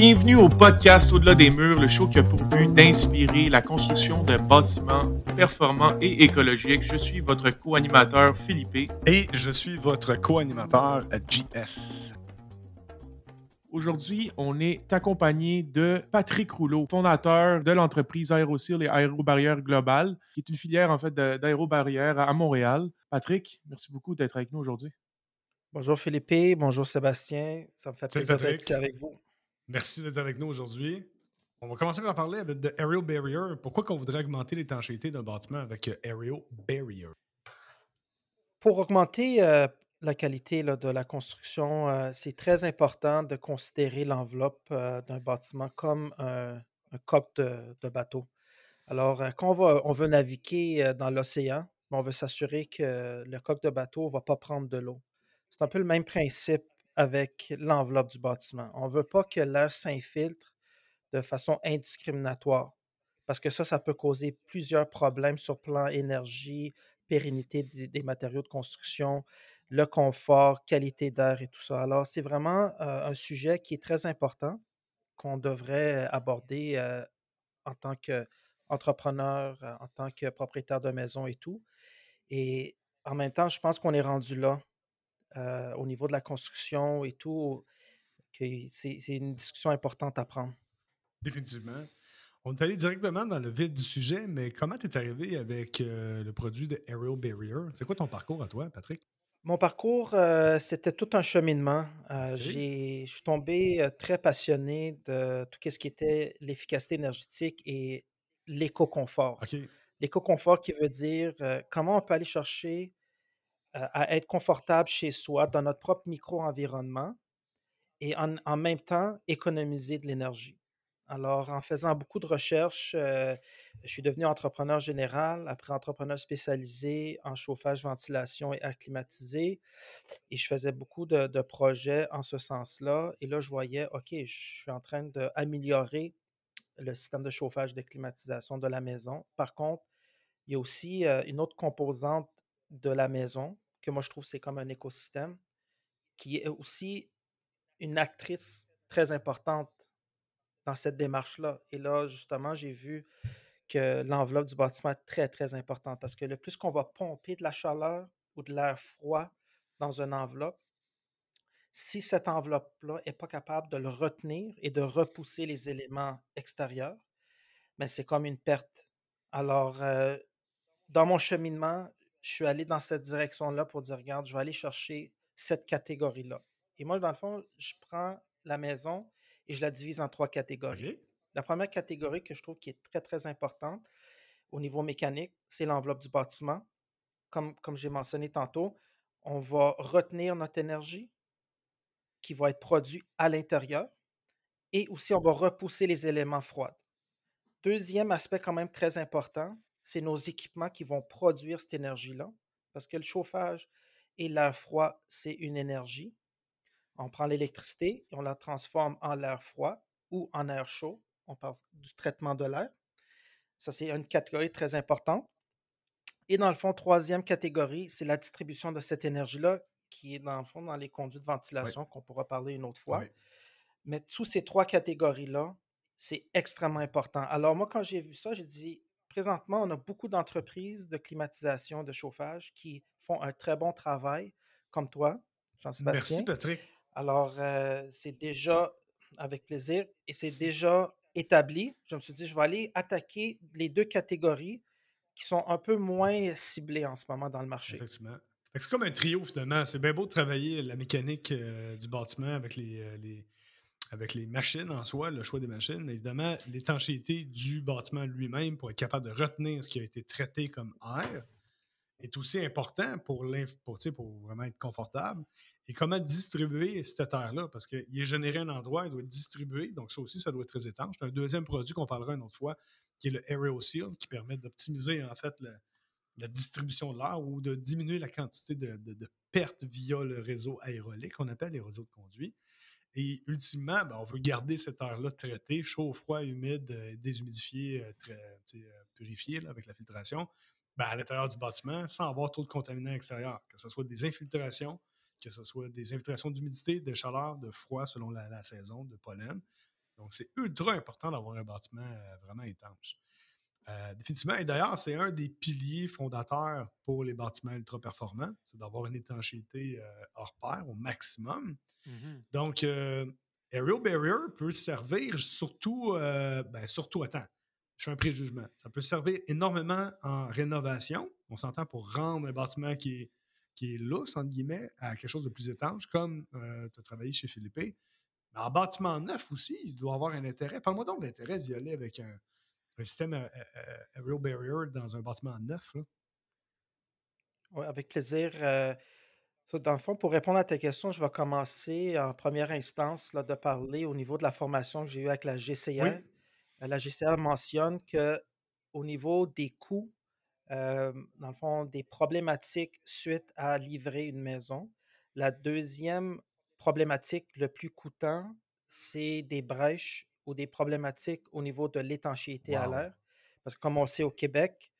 Bienvenue au podcast Au-delà des murs, le show qui a pour but d'inspirer la construction de bâtiments performants et écologiques. Je suis votre co-animateur Philippe. Et je suis votre co-animateur JS. Aujourd'hui, on est accompagné de Patrick Rouleau, fondateur de l'entreprise Aérocil et Aérobarrière Globale, qui est une filière en fait d'aérobarrière à Montréal. Patrick, merci beaucoup d'être avec nous aujourd'hui. Bonjour Philippe, bonjour Sébastien, ça me fait plaisir d'être ici avec vous. Merci d'être avec nous aujourd'hui. On va commencer par parler de Aerial Barrier. Pourquoi qu'on voudrait augmenter l'étanchéité d'un bâtiment avec euh, Aerial Barrier? Pour augmenter euh, la qualité de la construction, euh, c'est très important de considérer l'enveloppe d'un bâtiment comme un coq de, bateau. Alors, quand on, veut naviguer dans l'océan, on veut s'assurer que le coq de bateau ne va pas prendre de l'eau. C'est un peu le même principe avec l'enveloppe du bâtiment. On ne veut pas que l'air s'infiltre de façon indiscriminatoire parce que ça, ça peut causer plusieurs problèmes sur plan énergie, pérennité des, matériaux de construction, le confort, qualité d'air et tout ça. Alors, c'est vraiment euh, un sujet qui est très important qu'on devrait aborder euh, en tant qu'entrepreneur, euh, en tant que propriétaire de maison et tout. Et en même temps, je pense qu'on est rendu là euh, au niveau de la construction et tout, que c'est une discussion importante à prendre. Définitivement. On est allé directement dans le vif du sujet, mais comment tu es arrivé avec euh, le produit de Aerial Barrier? C'est quoi ton parcours à toi, Patrick? Mon parcours, euh, c'était tout un cheminement. Je suis tombé très passionné de tout ce qui était l'efficacité énergétique et l'éco-confort. L'éco-confort qui veut dire comment on peut aller chercher à être confortable chez soi, dans notre propre micro-environnement et en, même temps économiser de l'énergie. Alors, en faisant beaucoup de recherches, euh, je suis devenu entrepreneur général, après entrepreneur spécialisé en chauffage, ventilation et air. Et je faisais beaucoup de, de projets en ce sens-là. Et là, je voyais, OK, je suis en train d'améliorer le système de chauffage, de climatisation de la maison. Par contre, il y a aussi euh, une autre composante de la maison que moi je trouve c'est comme un écosystème qui est aussi une actrice très importante dans cette démarche-là. Et là, justement, j'ai vu que l'enveloppe du bâtiment est très, très importante parce que le plus qu'on va pomper de la chaleur ou de l'air froid dans une enveloppe, si cette enveloppe-là n'est pas capable de le retenir et de repousser les éléments extérieurs, mais ben, c'est comme une perte. Alors, euh, dans mon cheminement, je suis allé dans cette direction-là pour dire, regarde, je vais aller chercher cette catégorie-là. Et moi, dans le fond, je prends la maison et je la divise en trois catégories. La première catégorie que je trouve qui est très, très importante au niveau mécanique, c'est l'enveloppe du bâtiment. Comme, comme j'ai mentionné tantôt, on va retenir notre énergie qui va être produite à l'intérieur et aussi on va repousser les éléments froids. Deuxième aspect quand même très important, c'est nos équipements qui vont produire cette énergie-là, parce que le chauffage et l'air froid, c'est une énergie. On prend l'électricité et on la transforme en l'air froid ou en air chaud. On parle du traitement de l'air. Ça, c'est une catégorie très importante. Et dans le fond, troisième catégorie, c'est la distribution de cette énergie-là, qui est dans le fond dans les conduits de ventilation, qu'on pourra parler une autre fois. Mais tous ces trois catégories-là, c'est extrêmement important. Alors moi, quand j'ai vu ça, j'ai dit, présentement, on a beaucoup d'entreprises de climatisation, de chauffage qui font un très bon travail, comme toi, Jean-Sébastien. Merci, Patrick. Alors, euh, c'est déjà avec plaisir et c'est déjà établi. Je me suis dit, je vais aller attaquer les deux catégories qui sont un peu moins ciblées en ce moment dans le marché. Effectivement. C'est comme un trio finalement. C'est bien beau de travailler la mécanique euh, du bâtiment avec les, euh, les, avec les machines en soi, le choix des machines, évidemment, l'étanchéité du bâtiment lui-même pour être capable de retenir ce qui a été traité comme air est aussi important pour, pour, vraiment être confortable. Et comment distribuer cet air-là? Parce qu'il est généré un endroit, il doit être distribué. Donc, ça aussi, ça doit être très étanche. Un deuxième produit qu'on parlera une autre fois, qui est le Aerial Seal, qui permet d'optimiser en fait la distribution de l'air ou de diminuer la quantité de, de pertes via le réseau aérolique, qu'on appelle les réseaux de conduit. Et ultimement, ben, on veut garder cet air-là traité, chaud, froid, humide, euh, déshumidifié, euh, très, euh, purifié avec la filtration, ben, à l'intérieur du bâtiment sans avoir trop de contaminants extérieurs, que ce soit des infiltrations, que ce soit des infiltrations d'humidité, de chaleur, de froid selon la, saison, de pollen. Donc, c'est ultra important d'avoir un bâtiment vraiment étanche. Euh, définitivement. Et d'ailleurs, c'est un des piliers fondateurs pour les bâtiments ultra performants, c'est d'avoir une étanchéité hors pair au maximum. Mm-hmm. Donc, Aerial Barrier peut servir surtout, ben, surtout, attends, je fais un préjugement. Ça peut servir énormément en rénovation. On s'entend pour rendre un bâtiment qui est, qui est lousse, entre guillemets, à quelque chose de plus étanche, comme tu as travaillé chez Philippe. Mais en bâtiment neuf aussi, il doit avoir un intérêt. Parle-moi donc de l'intérêt d'y aller avec un, un système Aerial Barrier dans un bâtiment neuf. Oui, avec plaisir. dans le fond, pour répondre à ta question, je vais commencer en première instance là, de parler au niveau de la formation que j'ai eue avec la GCR. la GCR mentionne qu'au niveau des coûts, dans le fond, des problématiques suite à livrer une maison, la deuxième problématique le plus coûtant, c'est des brèches ou des problématiques au niveau de l'étanchéité à l'air. Parce que comme on sait au Québec,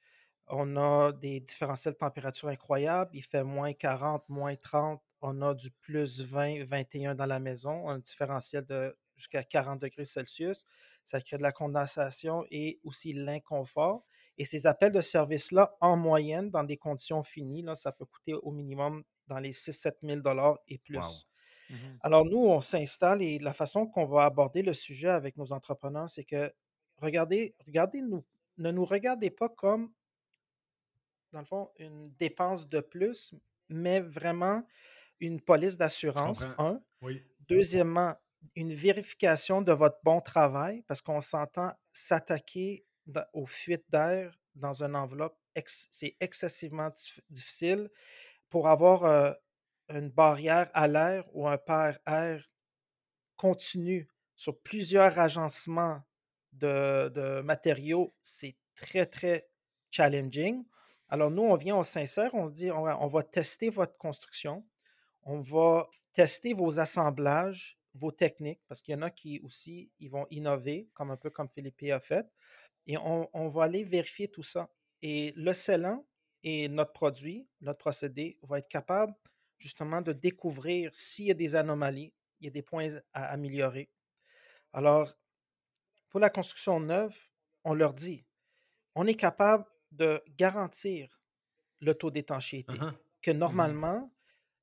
on a des différentiels de température incroyables. Il fait moins 40, moins 30. On a du plus 20, 21 dans la maison. Un différentiel de jusqu'à 40 degrés Celsius. Ça crée de la condensation et aussi l'inconfort. Et ces appels de service-là, en moyenne, dans des conditions finies, là, ça peut coûter au minimum dans les 6-7 000 et plus. Mmh Alors, nous, on s'installe et la façon qu'on va aborder le sujet avec nos entrepreneurs, c'est que regardez, regardez nous, ne nous regardez pas comme, dans le fond, une dépense de plus, mais vraiment une police d'assurance, un. Deuxièmement, une vérification de votre bon travail, parce qu'on s'entend s'attaquer aux fuites d'air dans une enveloppe, c'est excessivement difficile. Pour avoir euh, une barrière à l'air ou un pair air continu sur plusieurs agencements de, matériaux, c'est très, très challenging. Alors, nous, on vient, au sincère, on se dit, on va, tester votre construction, on va tester vos assemblages, vos techniques, parce qu'il y en a qui aussi, ils vont innover, comme un peu comme Philippe a fait, et on, on va aller vérifier tout ça. Et le scellant et notre produit, notre procédé, va être capable justement de découvrir s'il y a des anomalies, il y a des points à améliorer. Alors, pour la construction neuve, on leur dit, on est capable de garantir le taux d'étanchéité, uh-huh. que mmh normalement,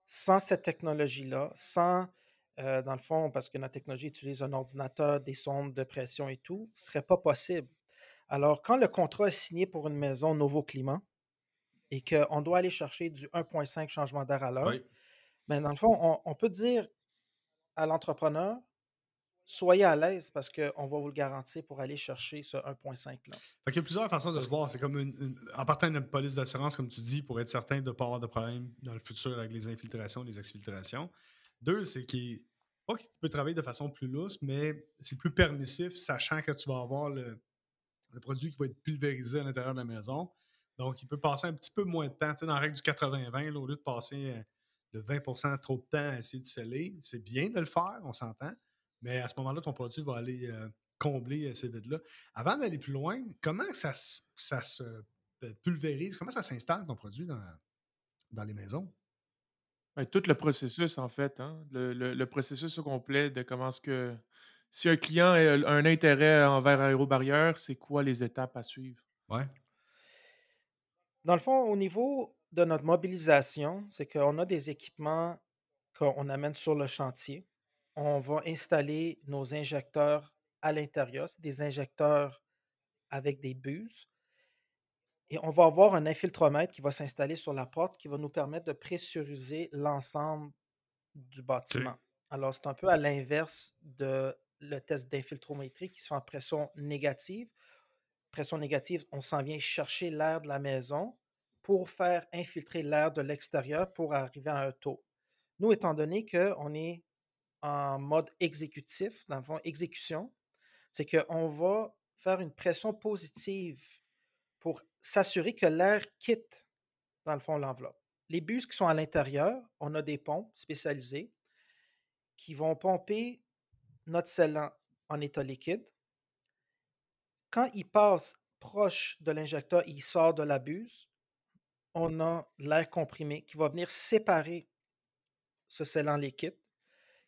sans cette technologie-là, sans, euh, dans le fond, parce que notre technologie utilise un ordinateur, des sondes de pression et tout, ce ne serait pas possible. Alors, quand le contrat est signé pour une maison Nouveau Climat, et qu'on doit aller chercher du 1,5 changement d'air à l'heure, mais ben, dans le fond, on, peut dire à l'entrepreneur, soyez à l'aise parce qu'on va vous le garantir pour aller chercher ce 1,5-là. Il y a plusieurs façons de se voir. C'est comme une, en partant d'une police d'assurance, comme tu dis, pour être certain de ne pas avoir de problème dans le futur avec les infiltrations, les exfiltrations. Deux, c'est qu'il pas qu'il peut travailler de façon plus lousse, mais c'est plus permissif, sachant que tu vas avoir le, le produit qui va être pulvérisé à l'intérieur de la maison. Donc, il peut passer un petit peu moins de temps. Tu sais, dans la règle du 80-20, au lieu de passer euh, le 20% trop de temps à essayer de sceller, c'est bien de le faire, on s'entend. Mais à ce moment-là, ton produit va aller euh, combler euh, ces vides-là. Avant d'aller plus loin, comment ça, ça se pulvérise, comment ça s'installe ton produit dans, dans les maisons? Ben, tout le processus, en fait. Hein? Le, processus au complet de comment est-ce que. Si un client a un intérêt envers Aérobarrière, c'est quoi les étapes à suivre? Ouais. Dans le fond, au niveau de notre mobilisation, c'est qu'on a des équipements qu'on amène sur le chantier. On va installer nos injecteurs à l'intérieur. C'est des injecteurs avec des buses. Et on va avoir un infiltromètre qui va s'installer sur la porte qui va nous permettre de pressuriser l'ensemble du bâtiment. Alors, c'est un peu à l'inverse de le test d'infiltrométrie qui sont en pression négative pression négative, on s'en vient chercher l'air de la maison pour faire infiltrer l'air de l'extérieur pour arriver à un taux. Nous, étant donné qu'on est en mode exécutif, dans le fond, exécution, c'est qu'on va faire une pression positive pour s'assurer que l'air quitte, dans le fond, l'enveloppe. Les bus qui sont à l'intérieur, on a des pompes spécialisées qui vont pomper notre scellant en état liquide quand il passe proche de l'injecteur, il sort de la buse, on a l'air comprimé qui va venir séparer ce scellant liquide,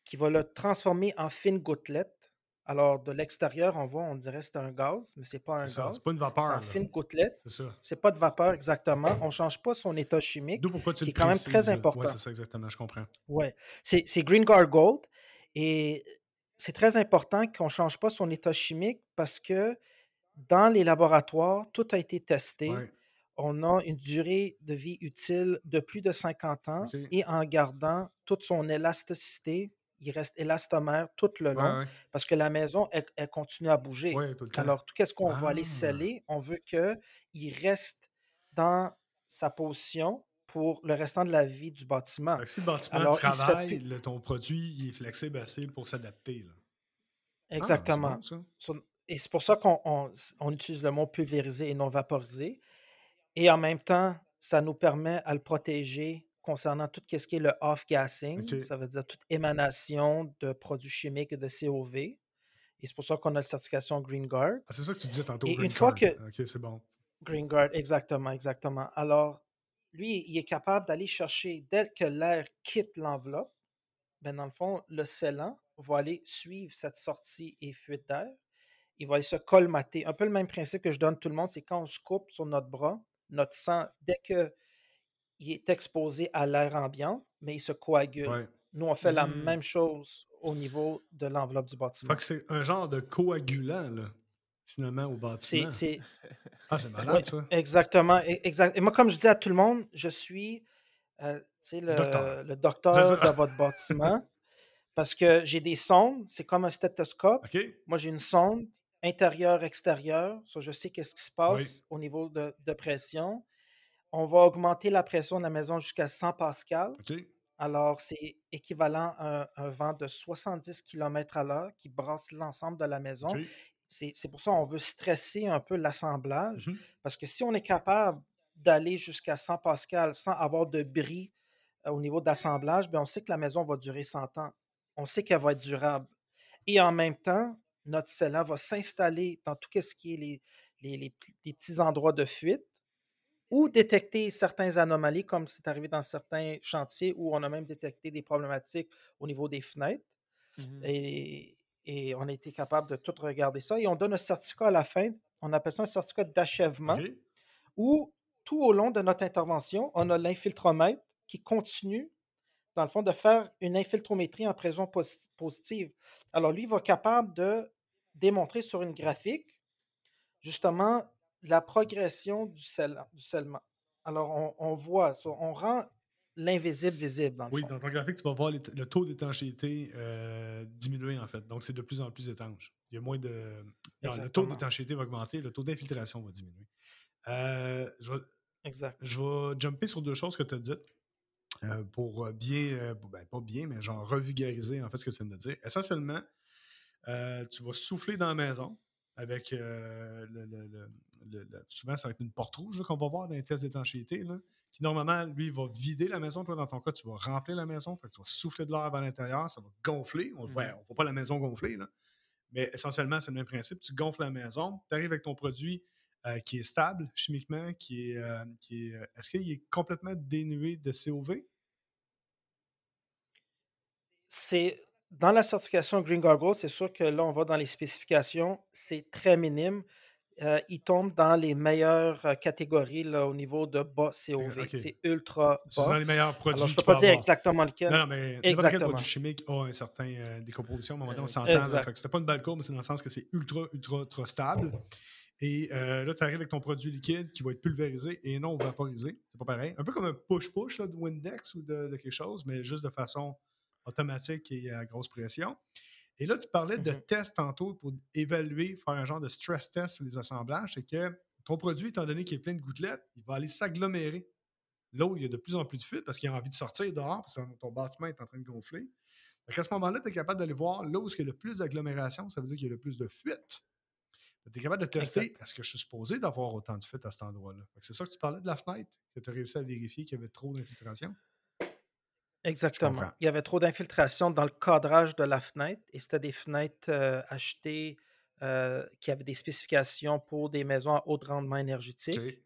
qui va le transformer en fines gouttelettes. Alors, de l'extérieur, on voit, on dirait que c'est un gaz, mais c'est pas un C'est ça, c'est pas une C'est vapeur. en là. fine gouttelette. C'est ça. C'est pas de vapeur exactement. On change pas son état chimique, D'où pourquoi tu qui le est quand même très important. C'est ça, exactement, je comprends. C'est c'est Green Guard Gold. Et c'est très important qu'on ne change pas son état chimique parce que dans les laboratoires, tout a été testé. Ouais. On a une durée de vie utile de plus de 50 ans et en gardant toute son élasticité, il reste élastomère tout le long ouais. parce que la maison, elle, elle continue à bouger. Tout le temps. Alors, tout ce qu'on va aller Ah. sceller, on veut qu'il reste dans sa position pour le restant de la vie du bâtiment. Si le bâtiment Alors, travaille, plus- le- ton produit il est flexible assez pour s'adapter. Ah, Exactement. bon, Et c'est pour ça qu'on on- on utilise le mot pulvérisé et non vaporisé. Et en même temps, ça nous permet à le protéger concernant tout ce qui est le off-gassing. Ça veut dire toute émanation de produits chimiques et de COV. Et c'est pour ça qu'on a la certification Green Guard. Ah, c'est ça que tu disais tantôt. Et Green une fois Card. que- Ok, c'est bon. Green Guard, exactement, exactement. Alors, lui, il est capable d'aller chercher, dès que l'air quitte l'enveloppe, ben dans le fond, le scellant va aller suivre cette sortie et fuite d'air. Il va aller se colmater. Un peu le même principe que je donne à tout le monde, c'est quand on se coupe sur notre bras, notre sang, dès que il est exposé à l'air ambiant, mais il se coagule. Ouais. Nous, on fait la Mhm. même chose au niveau de l'enveloppe du bâtiment. Fait que c'est un genre de coagulant, là, finalement, au bâtiment. c'est, Ah, c'est malade, Ouais, ça. Exactement. Exact. Et moi, comme je dis à tout le monde, je suis euh, tu sais, le, Docteur. le docteur de votre bâtiment parce que j'ai des sondes, c'est comme un stéthoscope. Moi, j'ai une sonde intérieure-extérieure, so je sais qu'est-ce qui se passe au niveau de, de pression. On va augmenter la pression de la maison jusqu'à 100 pascal. Alors, c'est équivalent à un, un vent de 70 km à l'heure qui brasse l'ensemble de la maison. C'est pour ça qu'on veut stresser un peu l'assemblage. Mhm. Parce que si on est capable d'aller jusqu'à 100 pascal sans avoir de bris euh, au niveau d'assemblage, ben on sait que la maison va durer 100 ans. On sait qu'elle va être durable. Et en même temps, notre scellant va s'installer dans tout ce qui est les, les- les pl- les petits endroits de fuite ou détecter certaines anomalies, comme c'est arrivé dans certains chantiers où on a même détecté des problématiques au niveau des fenêtres. Mhm. Et, et on a été capable de tout regarder ça. Et on donne un certificat à la fin. On appelle ça un certificat d'achèvement où tout au long de notre intervention, on a l'infiltromètre qui continue, dans le fond, de faire une infiltrométrie en posi- positive. Alors, lui, il va être capable de démontrer sur une graphique, justement, la progression du, scell- du scellement. Alors, on, on voit, on rend l'invisible visible, dans le Oui, fond. dans ton graphique, tu vas voir le taux d'étanchéité euh, diminuer, en fait. Donc, c'est de plus en plus étanche. Il y a moins de. non, le taux d'étanchéité va augmenter, le taux d'infiltration va diminuer. Euh, je, vais, Exact. je vais jumper sur deux choses que tu as dites euh, pour bien, ben, pas bien, mais genre revulgariser en fait ce que tu viens de dire. Essentiellement, euh, tu vas souffler dans la maison avec euh, le, souvent ça va être une porte rouge qu'on va voir dans les tests d'étanchéité, qui normalement, lui, va vider la maison. Toi, dans ton cas, tu vas remplir la maison, fait que tu vas souffler de l'air vers l'intérieur, ça va gonfler. On ne voit, Mhm. on voit pas la maison gonfler, là. mais essentiellement, c'est le même principe. Tu gonfles la maison, tu arrives avec ton produit euh, qui est stable chimiquement, qui est. euh, qui est Est-ce qu'il est complètement dénué de COV? C'est dans la certification Green Gargoyle, c'est sûr que là, on va dans les spécifications, c'est très minime. Euh, il tombe dans les meilleures euh, catégories là, au niveau de bas COV. C'est ultra Ce sont bas. les meilleurs produits Alors, je ne peux pas dire avoir. exactement lequel. Non, non, mais n'importe quel produit chimique a un certain euh, décomposition. À un moment donné, on s'entend. c'était pas une balle courbe, mais c'est dans le sens que c'est ultra, ultra, ultra stable. Et euh, là, tu arrives avec ton produit liquide qui va être pulvérisé et non vaporisé. C'est pas pareil. Un peu comme un push-push de Windex ou de, de quelque chose, mais juste de façon automatique et à grosse pression. Et là, tu parlais de Mhm. tests tantôt pour évaluer, faire un genre de stress test sur les assemblages. C'est que ton produit, étant donné qu'il est plein de gouttelettes, il va aller s'agglomérer là où il y a de plus en plus de fuite parce qu'il a envie de sortir dehors parce que ton bâtiment est en train de gonfler. à ce moment-là, tu es capable d'aller voir là où il y a le plus d'agglomération, ça veut dire qu'il y a le plus de fuite. Tu es capable de tester est-ce que je suis supposé d'avoir autant de fuite à cet endroit-là? C'est ça que tu parlais de la fenêtre, que tu as réussi à vérifier qu'il y avait trop d'infiltration? Exactement. Il y avait trop d'infiltration dans le cadrage de la fenêtre et c'était des fenêtres euh, achetées euh, qui avaient des spécifications pour des maisons à haut rendement énergétique.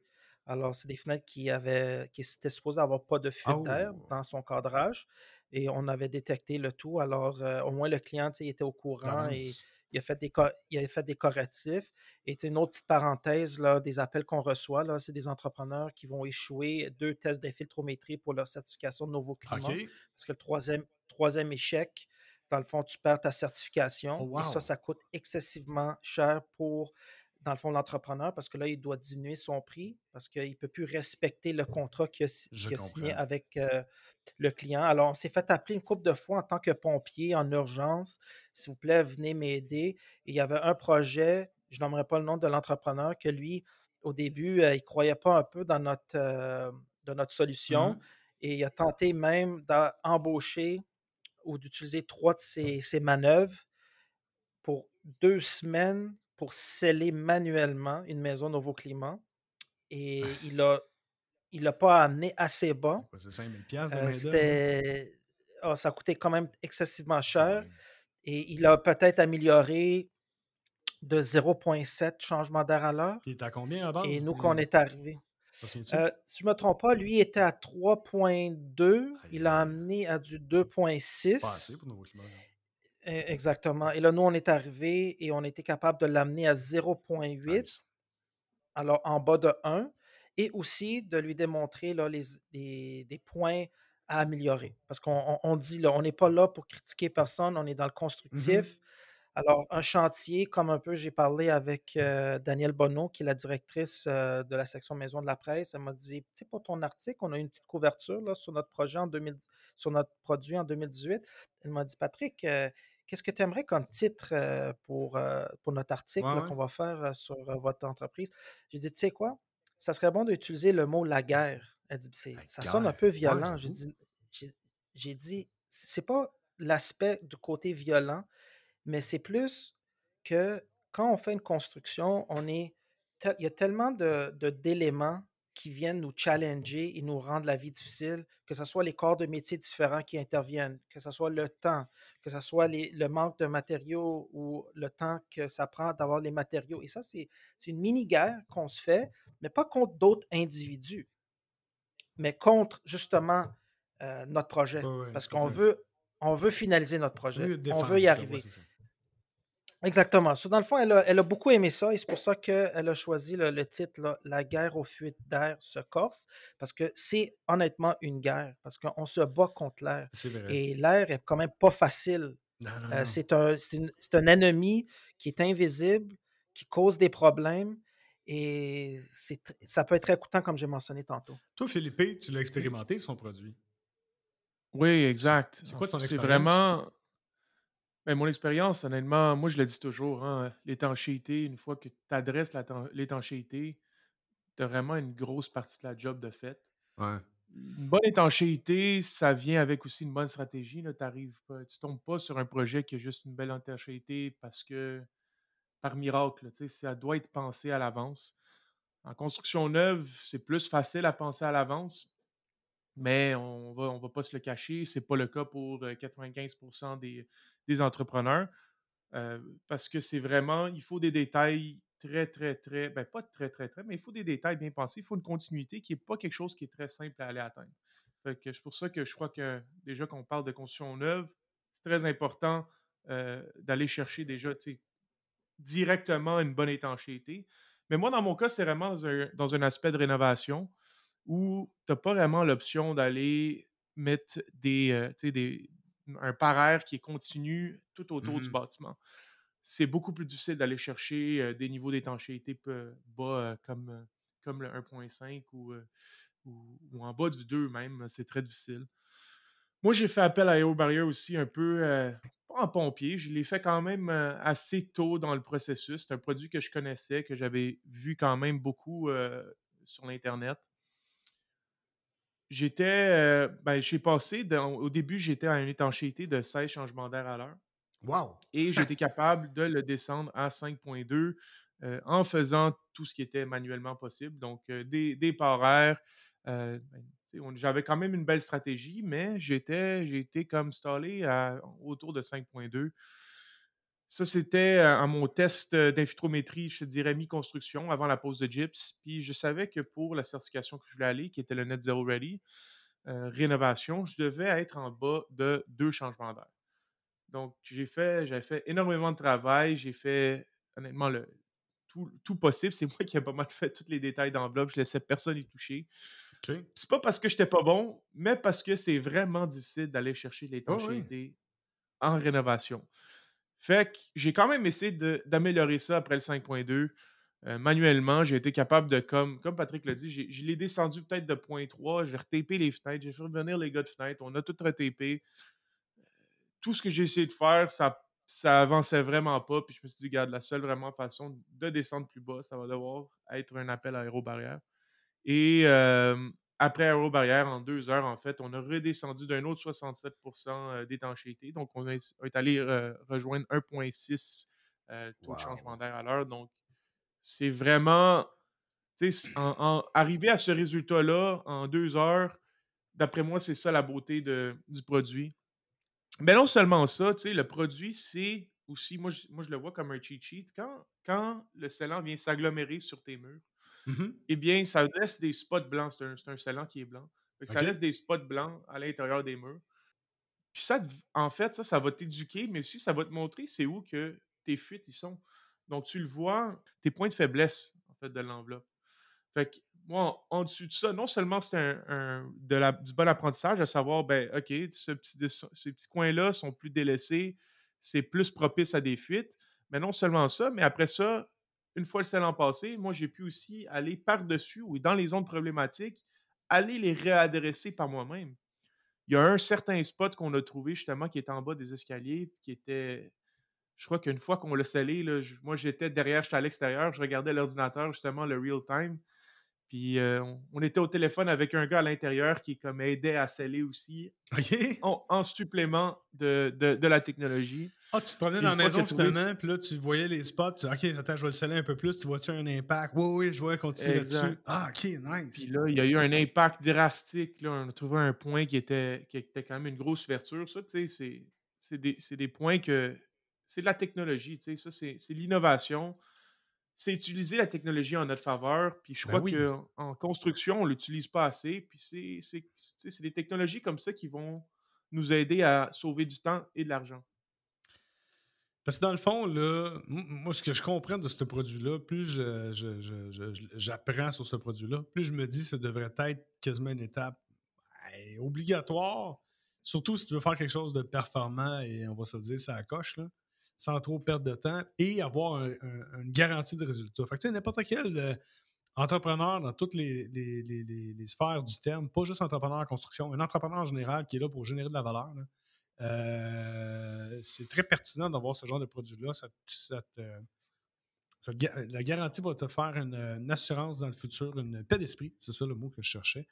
Alors, c'est des fenêtres qui avaient qui étaient supposées avoir pas de fuite Oh. d'air dans son cadrage et on avait détecté le tout. Alors, euh, au moins le client était au courant et. Il a fait des, il a fait des correctifs. Et une autre petite parenthèse, là, des appels qu'on reçoit, là, c'est des entrepreneurs qui vont échouer deux tests d'infiltrométrie pour leur certification de nouveau climat. Parce que le troisième, troisième échec, dans le fond, tu perds ta certification. Oh, et ça, ça coûte excessivement cher pour dans le fond, l'entrepreneur, parce que là, il doit diminuer son prix, parce qu'il ne peut plus respecter le contrat qu'il a, signé avec euh, le client. Alors, on s'est fait appeler une couple de fois en tant que pompier en urgence. S'il vous plaît, venez m'aider. il y avait un projet, je n'aimerais pas le nom de l'entrepreneur, que lui, au début, euh, il ne croyait pas un peu dans notre, euh, notre solution. Mmh et il a tenté même d'embaucher ou d'utiliser trois de ses, ses manœuvres pour deux semaines pour sceller manuellement une maison Nouveau Climat. Et il a il l'a pas amené assez bas. C'est 5000 de euh, ah, ça coûté quand même excessivement cher. Et il a peut-être amélioré de 0,7 changement d'air à l'heure. Il était à combien à base? Et nous, quand on est arrivé. Euh, si je ne me trompe pas, lui était à 3,2. Il a amené à du 2,6. Exactement. Et là, nous, on est arrivé et on était capable de l'amener à 0.8, alors en bas de 1, et aussi de lui démontrer là, les, des points à améliorer. Parce qu'on dit, là, on n'est pas là pour critiquer personne, on est dans le mmh constructif. Alors, un chantier, comme un peu, j'ai parlé avec euh, Danielle Bonneau, qui est la directrice euh, de la section Maison de la Presse. Elle m'a dit, tu sais, pour ton article, on a une petite couverture là, sur notre projet en 2000, sur notre produit en 2018. Elle m'a dit, Patrick, euh, qu'est-ce que tu aimerais comme titre pour, pour notre article qu'on va faire sur votre entreprise? J'ai dit, tu sais quoi? Ça serait bon d'utiliser le mot la guerre. Elle dit, ça sonne un peu violent. j'ai dit, j'ai dit, c'est pas l'aspect du côté violent, mais c'est plus que quand on fait une construction, on est il y a tellement de, d'éléments qui viennent nous challenger et nous rendre la vie difficile, que ce soit les corps de métiers différents qui interviennent, que ce soit le temps, que ce soit le manque de matériaux ou le temps que ça prend d'avoir les matériaux. Et ça, c'est une mini-guerre qu'on se fait, mais pas contre d'autres individus, mais contre justement euh, notre projet. Parce qu'on veut, on veut finaliser notre projet. On veut y arriver. Exactement. dans le fond, elle a, beaucoup aimé ça et c'est pour ça qu'elle a choisi le, titre La guerre aux fuites d'air se corse, parce que c'est honnêtement une guerre, parce qu'on se bat contre l'air. Et l'air est quand même pas facile. Euh, c'est un, un, ennemi qui est invisible, qui cause des problèmes et ça peut être très coûtant, comme j'ai mentionné tantôt. Toi, Philippe, tu l'as expérimenté, son produit? Oui, exact. C'est quoi ton expérience? C'est vraiment. Ben, mon expérience, honnêtement, moi, je le dis toujours, hein, l'étanchéité, une fois que tu adresses l'étanchéité, tu as vraiment une grosse partie de la job de fait. Ouais. Une bonne étanchéité, ça vient avec aussi une bonne stratégie. Tu ne tombes pas sur un projet qui a juste une belle étanchéité parce que, par miracle, ça doit être pensé à l'avance. En construction neuve, c'est plus facile à penser à l'avance, mais on va, on va pas se le cacher, c'est pas le cas pour 95% euh, des, des entrepreneurs. Parce que c'est vraiment, il faut des détails très, très, très, ben pas très, très, très, mais il faut des détails bien pensés. Il faut une continuité qui n'est pas quelque chose qui est très simple à aller atteindre. c'est pour ça que je crois que déjà qu'on parle de construction neuve, c'est très important d'aller chercher déjà directement une bonne étanchéité. Mais moi, dans mon cas, c'est vraiment dans un aspect de rénovation où tu n'as pas vraiment l'option d'aller mettre des, des, un paraire qui est continu tout autour du mmh bâtiment. C'est beaucoup plus difficile d'aller chercher euh, des niveaux d'étanchéité bas euh, comme, comme le 1.5 ou, ou, en bas du 2 même. C'est très difficile. Moi, j'ai fait appel à AeroBarrier aussi un peu, pas en pompier, je l'ai fait quand même assez tôt dans le processus. C'est un produit que je connaissais, que j'avais vu quand même beaucoup sur l'Internet. J'étais, euh, ben, j'ai passé au début, j'étais à une étanchéité de 16 changements d'air à l'heure Wow! et j'étais capable de le descendre à 5.2, euh, en faisant tout ce qui était manuellement possible. Donc, euh, des des ben, j'avais quand même une belle stratégie, mais j'étais j'ai été comme stallé à autour de 5.2. Ça, c'était à mon test d'infiltrométrie, je te dirais mi-construction, avant la pose de gyps. Puis je savais que pour la certification que je voulais aller, qui était le Net Zero Ready, rénovation, je devais être en bas de deux changements d'air. Donc j'ai fait j'avais fait énormément de travail. J'ai fait honnêtement le tout tout possible. C'est moi qui ai pas mal fait tous les détails d'enveloppe. Je laissais personne y toucher. C'est pas parce que j'étais pas bon, mais parce que c'est vraiment difficile d'aller chercher de Oh oui. l'étanchéité en rénovation. Fait que j'ai quand même essayé d'améliorer ça après le 5.2. Heu, manuellement, j'ai été capable de comme comme Patrick l'a dit, je l'ai descendu peut-être de 0.3, j'ai retapé les fenêtres, j'ai fait revenir les gars de fenêtre, on a tout retapé. Tout ce que j'ai essayé de faire, ça ça avançait vraiment pas, puis je me suis dit: «Regarde, la seule vraiment façon de descendre plus bas, ça va devoir être un appel à aérobarrière» et hem, après aérobarrière, en 2 heures, en fait, on a redescendu d'un autre 67 heu, d'étanchéité. Donc on est allé, heu, rejoindre 1.6, heu, taux de changement d'air à l'heure. Donc c'est vraiment tu sais, en en arriver à ce résultat-là en 2 heures, d'après moi, c'est ça la beauté de du produit. Mais non seulement ça, tu sais, le produit, c'est aussi moi je moi je le vois comme un cheat sheet. Quand quand le scellant vient s'agglomérer sur tes murs, Mmh eh bien, ça laisse des spots blancs. C'est un un scellant qui est blanc. Ça laisse des spots blancs à l'intérieur des murs. Puis ça en fait, ça, ça va t'éduquer, mais aussi ça va te montrer c'est où que tes fuites, ils sont. Donc tu le vois, tes points de faiblesse, en fait, de l'enveloppe. Fait que moi, en en dessus de ça, non seulement c'est un un de la du bon apprentissage, à savoir, ben, OK, ce petit de ce ces petits coins-là sont plus délaissés, c'est plus propice à des fuites. Mais non seulement ça, mais après ça, une fois le scellant passé, moi, j'ai pu aussi aller par-dessus ou dans les zones problématiques, aller les réadresser par moi-même. Il y a un certain spot qu'on a trouvé justement qui était en bas des escaliers, qui était je crois qu'une fois qu'on l'a scellé, moi, j'étais derrière, j'étais à l'extérieur, je regardais l'ordinateur, justement, le real time. Puis, heu, on était au téléphone avec un gars à l'intérieur qui comme aidait à sceller aussi en en supplément de de de la technologie. Ah, tu te promenais Puis dans la maison finalement, puis là, tu voyais les spots. Tu dis, OK, attends, je vais le sceller un peu plus. Tu vois-tu un impact? Oui, oui, je vois, continue là-dessus. Ah, OK, Puis nice. là, il y a eu un impact drastique, là. On a trouvé un point qui était qui était quand même une grosse ouverture. Ça, tu sais, c'est des des points que c'est de la technologie, tu sais, ça, c'est l'innovation. C'est utiliser la technologie en notre faveur, puis je Ben crois oui. qu'en en construction, on l'utilise pas assez, puis c'est des technologies comme ça qui vont nous aider à sauver du temps et de l'argent. Parce que dans le fond, là, moi, ce que je comprends de ce produit-là, plus je- je- je- je- je- j'apprends sur ce produit-là, plus je me dis que ça devrait être quasiment une étape ben, obligatoire, surtout si tu veux faire quelque chose de performant et on va se dire ça coche, là, sans trop perdre de temps et avoir un- un- une garantie de résultat. Fait que, n'importe quel euh, entrepreneur dans toutes les, sphères du terme, pas juste entrepreneur en construction, un entrepreneur en général qui est là pour générer de la valeur, euh, c'est très pertinent d'avoir ce genre de produit-là. La garantie va te faire une, assurance dans le futur, une paix d'esprit. C'est ça le mot que je cherchais.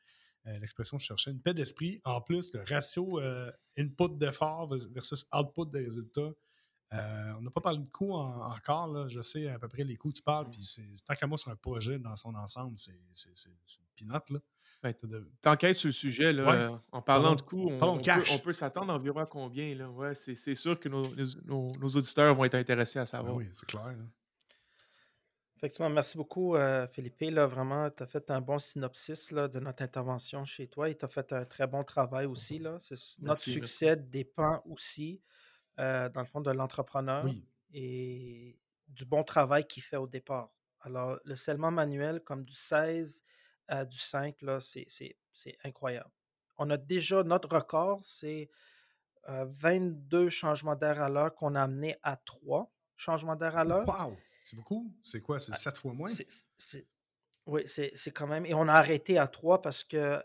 euh, L'expression que je cherchais. Une paix d'esprit. En plus, le ratio input d'effort versus output de résultats. Euh, on n'a pas parlé de coûts en- encore. Là. Je sais à peu près les coûts que tu parles. Puis c'est- tant qu'à moi, sur un projet dans son ensemble, c'est c'est- c'est- c'est une pinote. Là. Ben, être sur le sujet, Ouais, en parlant de coûts, on peut on cash. peut s'attendre environ à combien, là? Ouais, c'est c'est sûr que nos nos auditeurs vont être intéressés à Ben savoir. oui, c'est clair. là. Effectivement, merci beaucoup, Philippe. Là, vraiment, tu as fait un bon synopsis, là, de notre intervention chez toi et tu as fait un très bon travail aussi, là. C'est notre Merci, merci. succès dépend aussi, heu, dans le fond, de l'entrepreneur Oui. et du bon travail qu'il fait au départ. Alors, le scellement manuel comme du 16 à du 5, là, c'est c'est c'est incroyable. On a déjà notre record, c'est, heu, 22 changements d'air à l'heure qu'on a amené à 3 changements d'air à l'heure. Wow! C'est beaucoup? C'est quoi? C'est sept fois moins? C'est oui, c'est c'est quand même et on a arrêté à 3 parce que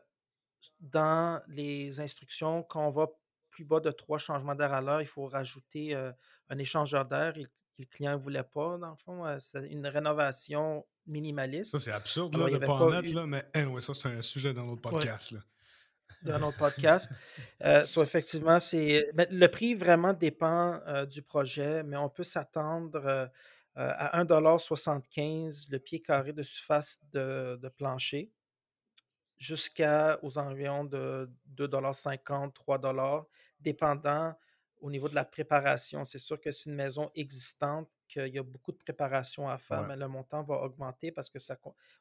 dans les instructions, quand on va plus bas de 3 changements d'air à l'heure, il faut rajouter, un échangeur d'air et le client ne voulait pas dans le fond, c'était une rénovation Ça, minimaliste. c'est absurde là, Alors de ne pas en mettre, eu là, mais anyway, ça, c'est un sujet dans notre ouais, podcast. Là. dans notre podcast. So effectivement, c'est le prix vraiment dépend, du projet, mais on peut s'attendre, à 1,75 le pied carré de surface de de plancher. Jusqu'à aux environs de 2,50 $, dépendant au niveau de la préparation. C'est sûr que c'est une maison existante, qu'il y a beaucoup de préparation à faire, Ouais. mais le montant va augmenter parce que ça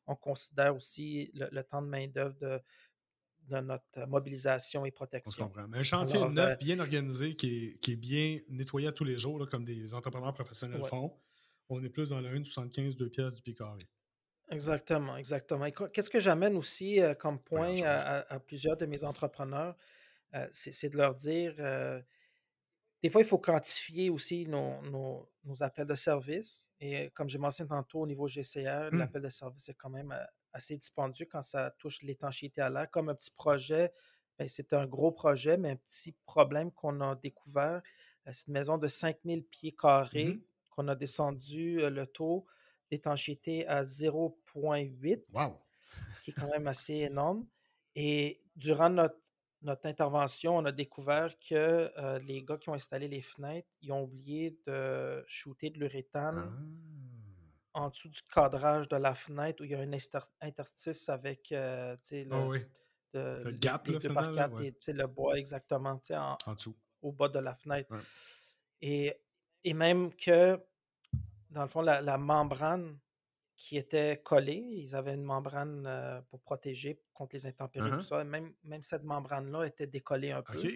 on considère aussi le le temps de main-d'œuvre de de notre mobilisation et On protection. comprend. Mais un chantier Alors, neuf, euh, bien organisé, qui est, qui est bien nettoyé à tous les jours, là, comme des entrepreneurs professionnels ouais, font, on est plus dans la 1,75, 2 pièces du pied carré. exactement, exactement. Qu'est-ce que j'amène aussi euh, comme point à, grand-chose. à- à plusieurs de mes entrepreneurs, euh, c'est de leur dire, euh, Des fois, il faut quantifier aussi nos nos nos appels de service et comme j'ai mentionné tantôt au niveau GCR, Hum, l'appel de service est quand même, assez dispendieux quand ça touche l'étanchéité à l'air. Comme un petit projet, ben, c'est un gros projet, mais un petit problème qu'on a découvert, c'est une maison de 5000 pieds carrés mhm. qu'on a descendu, le taux d'étanchéité à 0.8 Wow! qui est quand même assez énorme. Et durant notre, notre intervention, on a découvert que euh, les gars qui ont installé les fenêtres, ils ont oublié de shooter de l'uréthane Ah. en dessous du cadrage de la fenêtre où il y a un inter- interstice avec euh, Oh le, oui. de- T'as le gap, les par quatre ouais. et le bois exactement en- En dessous. au bas de la fenêtre. Ouais. Et, et même que, dans le fond, la, la membrane qui étaient collés. Ils avaient une membrane, heu, pour protéger contre les intempéries, tout Uh-huh. ça. Même même cette membrane-là était décollée un peu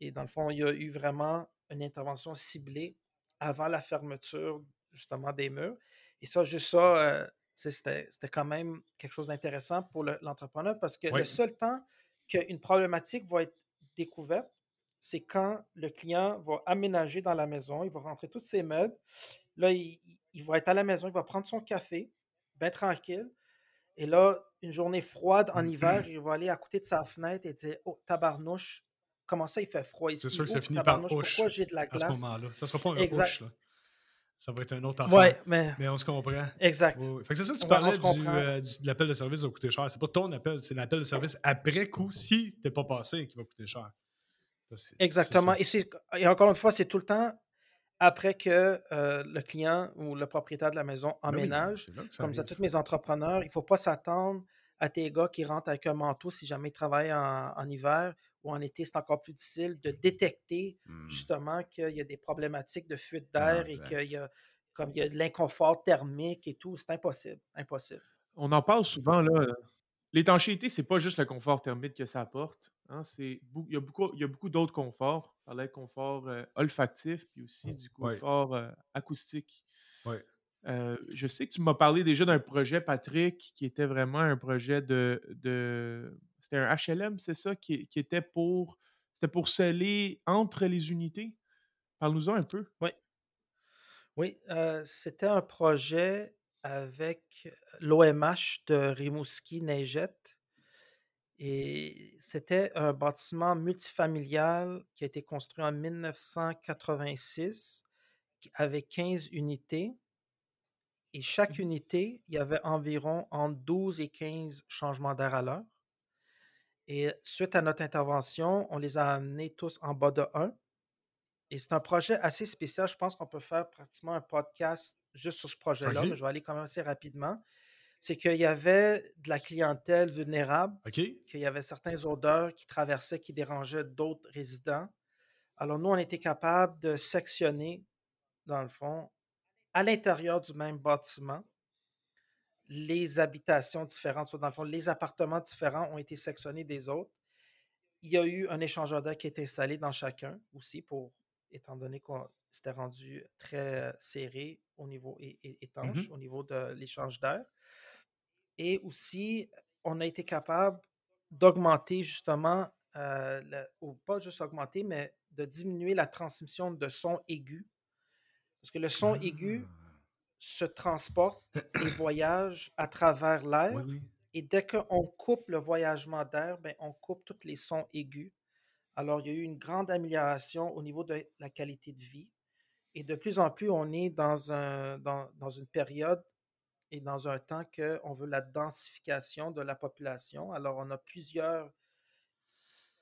et dans le fond, il y a eu vraiment une intervention ciblée avant la fermeture, justement, des murs et ça, juste ça, sais, c'était quand même quelque chose d'intéressant pour le l'entrepreneur parce que le seul temps qu'une problématique va être découverte, c'est quand le client va aménager dans la maison, il va rentrer tous ses meubles. Là, il il va être à la maison, il va prendre son café, bien tranquille et là, une journée froide en hiver, il va aller à côté de sa fenêtre et dire: «Oh tabarnouche, comment ça il fait froid C'est ici? sûr que ça Oh finit par ouche pourquoi j'ai de la à ce glace?» moment-là. Ça sera pas un exact. ouche, là. Ça va être une autre affaire. Ouais, mais Mais on se comprend. exact. Oui, oui. Fait que c'est ça que tu on parlais du, euh, du- de l'appel de service qui va coûter cher. C'est pas ton appel, c'est l'appel de service après coup si t'es pas passé qui va coûter cher. C'est c'est Exactement c'est et encore une fois, c'est tout le temps après que, heu, le client ou le propriétaire de la maison Ben oui, emménage. ça Comme ça, tous mes entrepreneurs, il ne faut pas s'attendre à tes gars qui rentrent avec un manteau si jamais ils travaillent en en hiver ou en été, c'est encore plus difficile de détecter Hmm. justement qu'il y a des problématiques de fuite d'air et qu'il y a comme il y a de l'inconfort thermique et tout, c'est impossible, impossible. On en parle souvent là, heu, l'étanchéité, c'est pas juste le confort thermique que ça apporte, hein, c'est il y a beaucoup il y a beaucoup d'autres conforts. On parlait de confort, heu, olfactif, puis aussi du Oui, confort, heu, acoustique. oui. Heu, je sais que tu m'as parlé déjà d'un projet, Patrick, qui était vraiment un projet de de c'était un HLM, c'est ça? Qui qui était pour c'était pour sceller entre les unités? Parle-nous-en un peu. Oui, oui, c'était un projet avec l'OMH de Rimouski-Neigette. Et c'était un bâtiment multifamilial qui a été construit en 1986 qui avec 15 unités et chaque Mmh unité, il y avait environ entre 12 et 15 changements d'air à l'heure et suite à notre intervention, on les a amenés tous en bas de 1 et c'est un projet assez spécial. Je pense qu'on peut faire pratiquement un podcast juste sur ce projet-là, mais je vais aller quand même assez rapidement. C'est qu'il y avait de la clientèle vulnérable qu'il y avait certaines odeurs qui traversaient, qui dérangeaient d'autres résidents. Alors nous, on était capable de sectionner, dans le fond, à l'intérieur du même bâtiment, les habitations différentes, soit dans le fond, les appartements différents ont été sectionnés des autres. Il y a eu un échangeur d'air qui est installé dans chacun aussi pour, étant donné qu'on s'était rendu très serré au niveau et, et- étanche, au niveau de l'échange d'air. Et aussi, on a été capable d'augmenter justement, le ou pas juste augmenter, mais de diminuer la transmission de sons aigus. Parce que le son aigu Ah. se transporte et voyage à travers Oui, l'air oui. et dès qu'on coupe le voyagement d'air, ben, on coupe tous les sons aigus. Alors, il y a eu une grande amélioration au niveau de la qualité de vie et de plus en plus, on est dans un dans dans une période et dans un temps qu'on veut la densification de la population. Alors, on a plusieurs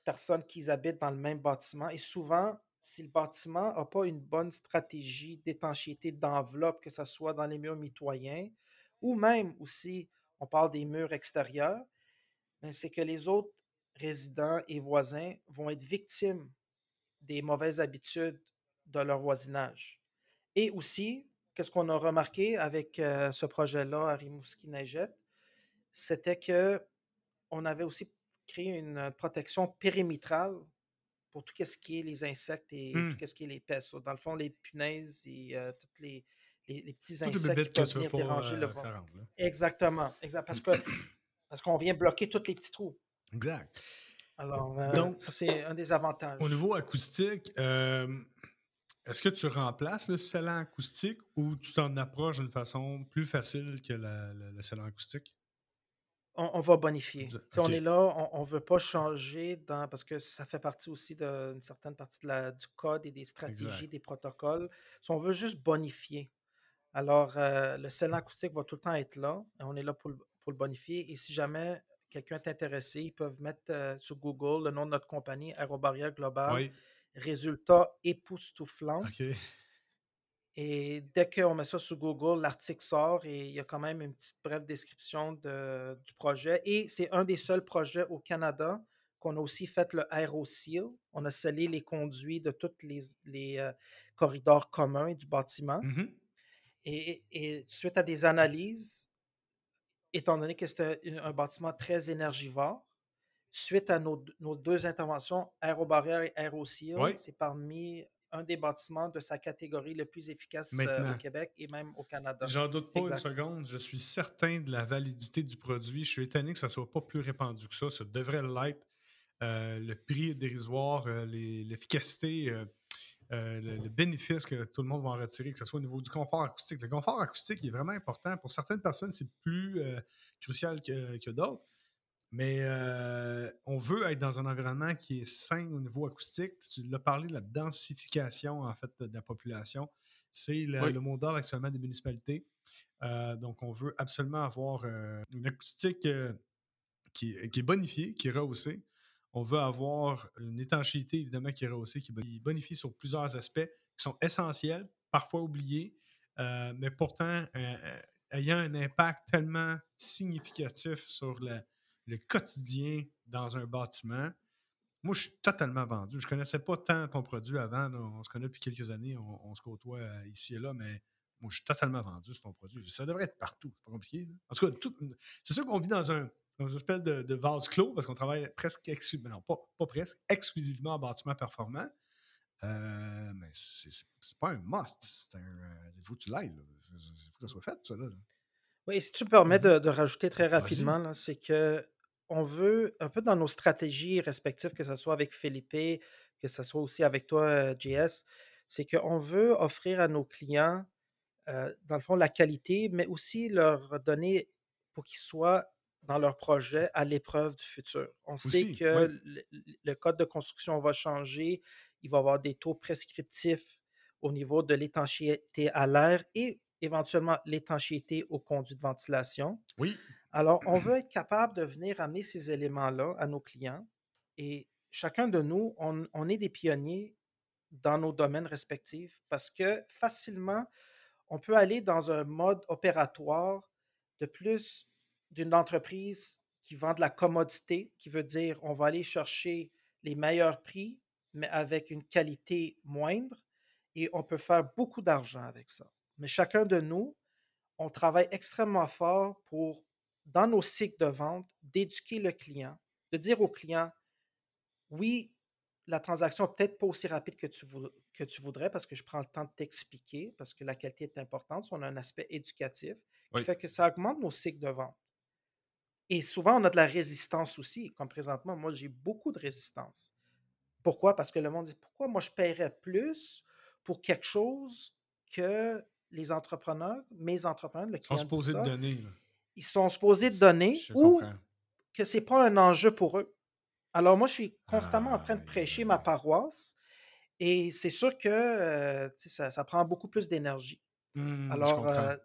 personnes qui habitent dans le même bâtiment et souvent, si le bâtiment n'a pas une bonne stratégie d'étanchéité d'enveloppe, que ce soit dans les murs mitoyens ou même aussi, on parle des murs extérieurs, ben, c'est que les autres résidents et voisins vont être victimes des mauvaises habitudes de leur voisinage. Et aussi, qu'est-ce qu'on a remarqué avec euh, ce projet-là à Rimouski-Neigette, c'était que on avait aussi créer une protection périmétrale pour tout ce qui est les insectes et Mmh. tout ce qui est les pestes. Dans le fond, les punaises et euh, toutes les, les, les petits insectes qui peuvent venir déranger le euh, vent. rentre. Exactement, exact. Parce que parce qu'on vient bloquer tous les petits trous. Exact. Alors, euh, Donc, ça, c'est un des avantages. Au niveau acoustique, euh, est-ce que tu remplaces le scellant acoustique ou tu t'en approches d'une façon plus facile que la- la- le scellant acoustique? On, on va bonifier. Sais, On est là, on ne veut pas changer dans, parce que ça fait partie aussi d'une certaine partie de la, du code et des stratégies, Exact. des protocoles. Si on veut juste bonifier. Alors, euh, le scellant acoustique va tout le temps être là. et on est là pour le, pour le bonifier. Et si jamais quelqu'un est intéressé, ils peuvent mettre euh, sur Google le nom de notre compagnie, Aérobarrière Global. Oui. Résultat époustouflant. OK. Et dès qu'on met ça sur Google, l'article sort et il y a quand même une petite brève description de- du projet. Et c'est un des seuls projets au Canada qu'on a aussi fait le AeroSeal. On a scellé les conduits de tous les, les, euh, corridors communs du bâtiment. Mhm. Et, et suite à des analyses, étant donné que c'était un bâtiment très énergivore, suite à nos, nos deux interventions, Aérobarrière et AeroSeal, Oui. c'est parmi un des bâtiments de sa catégorie le plus efficace euh, au Québec et même au Canada. J'en doute pas Exact. une seconde. Je suis certain de la validité du produit. Je suis étonné que ça soit pas plus répandu que ça. Ça devrait l'être. Euh, le prix est dérisoire, euh, l'efficacité, le, le bénéfice que tout le monde va en retirer, que ce soit au niveau du confort acoustique. Le confort acoustique est vraiment important. Pour certaines personnes, c'est plus crucial que, que d'autres. Mais euh, on veut être dans un environnement qui est sain au niveau acoustique. Tu l'as parlé de la densification en fait de la population. C'est le, Oui. le mot d'ordre actuellement des municipalités. Euh, donc, on veut absolument avoir euh, une acoustique qui, est- qui est bonifiée, qui est rehaussée. On veut avoir une étanchéité, évidemment, qui est rehaussée, qui bonifie sur plusieurs aspects qui sont essentiels, parfois oubliés, mais pourtant ayant un impact tellement significatif sur le, le quotidien dans un bâtiment. Moi, je suis totalement vendu. Je ne connaissais pas tant ton produit avant. là. On se connaît depuis quelques années. On, on se côtoie euh, ici et là, mais moi, je suis totalement vendu sur ton produit. Ça devrait être partout. C'est pas compliqué. là. En tout cas, c'est sûr qu'on vit dans un dans une espèce de, de vase clos parce qu'on travaille presque exclusivement, non, pas, pas presque, exclusivement en bâtiment performant. Euh, mais c'est pas un must. C'est un. euh, Il faut que tu l'ailles. Il faut que ça soit fait, ça. Là. Oui, si tu me permets Mhm. de, de rajouter très rapidement, c'est que on veut, un peu dans nos stratégies respectives, que ce soit avec Philippe, que ce soit aussi avec toi, euh, JS, c'est qu'on veut offrir à nos clients, euh, dans le fond, la qualité, mais aussi leur donner pour qu'ils soient dans leur projet à l'épreuve du futur. On sait que le code de construction va changer, il va y avoir des taux prescriptifs au niveau de l'étanchéité à l'air et éventuellement l'étanchéité aux conduits de ventilation. Oui. Alors, on veut être capable de venir amener ces éléments-là à nos clients et chacun de nous, on, est des pionniers dans nos domaines respectifs parce que facilement, on peut aller dans un mode opératoire de plus d'une entreprise qui vend de la commodité, qui veut dire on va aller chercher les meilleurs prix, mais avec une qualité moindre, et on peut faire beaucoup d'argent avec ça. Mais chacun de nous, on travaille extrêmement fort pour, dans nos cycles de vente, d'éduquer le client, de dire au client, oui, la transaction n'est peut-être pas aussi rapide que tu, vou- que tu voudrais parce que je prends le temps de t'expliquer, parce que la qualité est importante. On a un aspect éducatif qui Oui. fait que ça augmente nos cycles de vente. Et souvent, on a de la résistance aussi. Comme présentement, moi, j'ai beaucoup de résistance. Pourquoi? Parce que le monde dit pourquoi moi je paierais plus pour quelque chose que les entrepreneurs, mes entrepreneurs, le client dit supposés de ça, donner. là. Ils sont supposés donner Je ou comprends. que ce n'est pas un enjeu pour eux. Alors, moi, je suis constamment en train de prêcher ma paroisse et c'est sûr que euh, ça, ça prend beaucoup plus d'énergie. Je Alors, euh,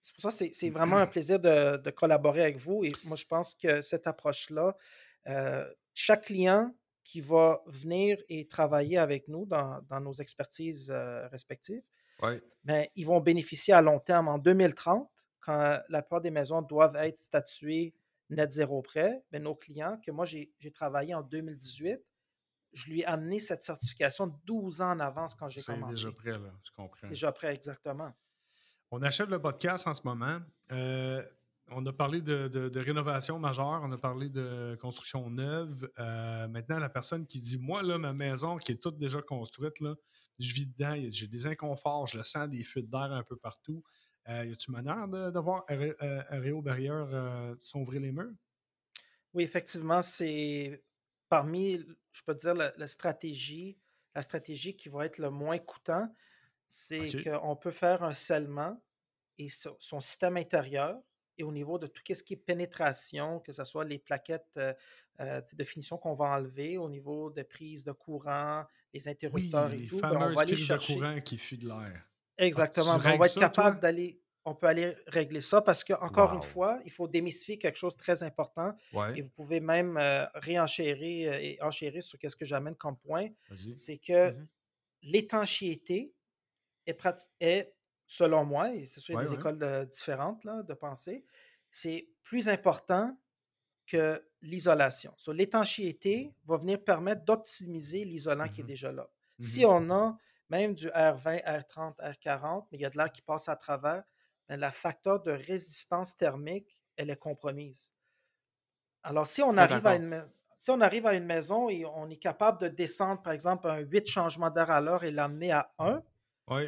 c'est pour ça que c'est- c'est vraiment un plaisir de, de collaborer avec vous et moi, je pense que cette approche-là, euh, chaque client qui va venir et travailler avec nous dans, dans nos expertises respectives, Ouais. ben, ils vont bénéficier à long terme en 2030, quand la plupart des maisons doivent être statuées net zéro prêt. Ben, nos clients, que moi j'ai travaillé en 2018, je lui ai amené cette certification 12 ans en avance quand j'ai C'est commencé. déjà prêt, là. Je comprends. Déjà prêt, exactement. On achève le podcast en ce moment. Euh, on a parlé de, rénovation majeure, on a parlé de construction neuve. Euh, maintenant, la personne qui dit Moi, là, ma maison qui est toute déjà construite, là, je vis dedans, j'ai des inconforts, je le sens des fuites d'air un peu partout. Euh, y a-tu manière d'avoir un, un, réo barrière euh, sans ouvrir les murs? Oui, effectivement, c'est parmi, je peux dire, la, stratégie, la stratégie qui va être le moins coûtant, c'est qu'on peut faire un scellement et son système intérieur et au niveau de tout ce qui est pénétration, que ce soit les plaquettes euh, euh, de finition qu'on va enlever, au niveau des prises de courant, les interrupteurs et tout, ben, on va aller chercher. de courant qui fuient de l'air. Exactement. Ben, on va être capable d'aller on peut aller régler ça parce que, encore une fois, il faut démystifier quelque chose de très important. Et vous pouvez même euh, réenchérir et enchérir sur ce que j'amène comme point. C'est que mmh l'étanchéité est, est selon moi, et c'est sûr, il y a des écoles différentes là, de pensée, c'est plus important que l'isolation. L'étanchéité va venir permettre d'optimiser l'isolant qui est mmh déjà là. Si on a même du R20, R30, R40, mais il y a de l'air qui passe à travers, la facteur de résistance thermique, elle est compromise. Alors, si on, arrive à une, si on arrive à une maison et on est capable de descendre, par exemple, un 8 changements d'air à l'heure et l'amener à 1,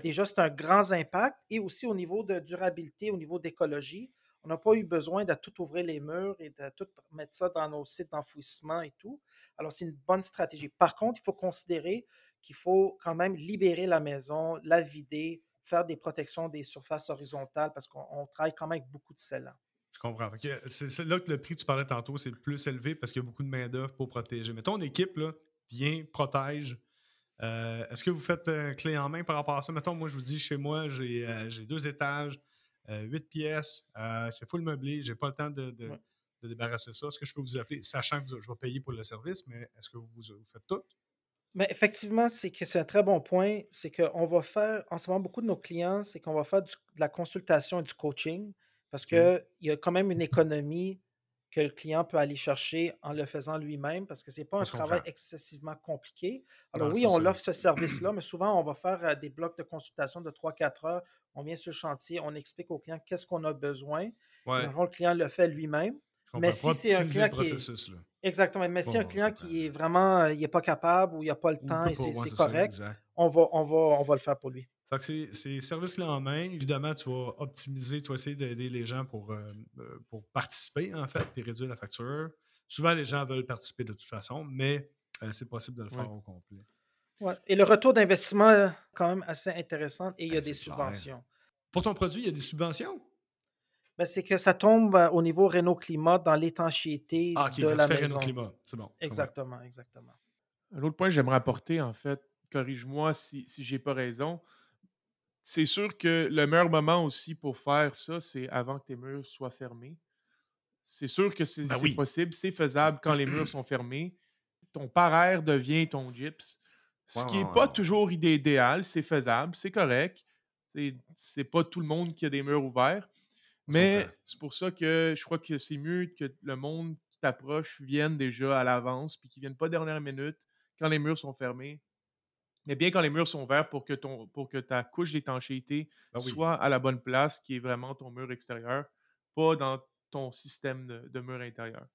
Déjà, c'est un grand impact. Et aussi au niveau de durabilité, au niveau d'écologie, on n'a pas eu besoin de tout ouvrir les murs et de tout mettre ça dans nos sites d'enfouissement et tout. Alors, c'est une bonne stratégie. Par contre, il faut considérer qu'il faut quand même libérer la maison, la vider, faire des protections des surfaces horizontales parce qu'on travaille quand même avec beaucoup de scellants. Je comprends. C'est là que le prix que tu parlais tantôt, c'est le plus élevé parce qu'il y a beaucoup de main-d'œuvre pour protéger. Mais ton équipe là, vient, protège, euh, est-ce que vous faites un clé en main par rapport à ça? Mettons, moi, je vous dis, chez moi, j'ai euh, deux étages, euh, huit pièces, c'est full meublé, j'ai pas le temps de, débarrasser ça. Est-ce que je peux vous appeler, sachant que je vais payer pour le service, mais est-ce que vous, vous faites tout? Mais effectivement, c'est que c'est un très bon point. C'est qu'on va faire, en ce moment, beaucoup de nos clients, c'est qu'on va faire de la consultation et du coaching parce qu'il y a quand même une économie que le client peut aller chercher en le faisant lui-même parce que ce n'est pas un travail excessivement compliqué. Alors oui, on offre ce service-là, mais souvent, on va faire euh, des blocs de consultation de 3-4 heures. On vient sur le chantier, on explique au client qu'est-ce qu'on a besoin. le client le fait lui-même. Mais si c'est un client qui Exactement. Mais si un client qui est vraiment il n'est pas capable ou il n'a pas le temps et c'est correct, on va, on, va, on va le faire pour lui c'est service clé en main. Évidemment, tu vas optimiser, tu vas essayer d'aider les gens pour, euh, euh, pour participer, en fait, et réduire la facture. Souvent, les gens veulent participer de toute façon, mais euh, c'est possible de le faire au complet. Ouais. Et le retour d'investissement est quand même assez intéressant et il y a ben, des subventions. Pour ton produit, il y a des subventions? Ben, c'est que ça tombe au niveau Renault Climat dans l'étanchéité ah, de la maison. Renault Climat, c'est bon. Exactement, exactement. Un autre point que j'aimerais apporter, en fait, corrige-moi si, si j'ai pas raison, c'est sûr que le meilleur moment aussi pour faire ça, c'est avant que tes murs soient fermés. C'est sûr que c'est ben possible, c'est faisable quand les murs sont fermés. Ton paraire devient ton gyps. Ce qui n'est pas toujours idéal, c'est faisable, c'est correct. C'est pas tout le monde qui a des murs ouverts. Mais c'est pour ça que je crois que c'est mieux que le monde qui t'approche vienne déjà à l'avance, puis qu'ils ne viennent pas dernière minute quand les murs sont fermés mais bien quand les murs sont verts pour que, ton, pour que ta couche d'étanchéité ben soit à la bonne place, qui est vraiment ton mur extérieur, pas dans ton système de, mur intérieur.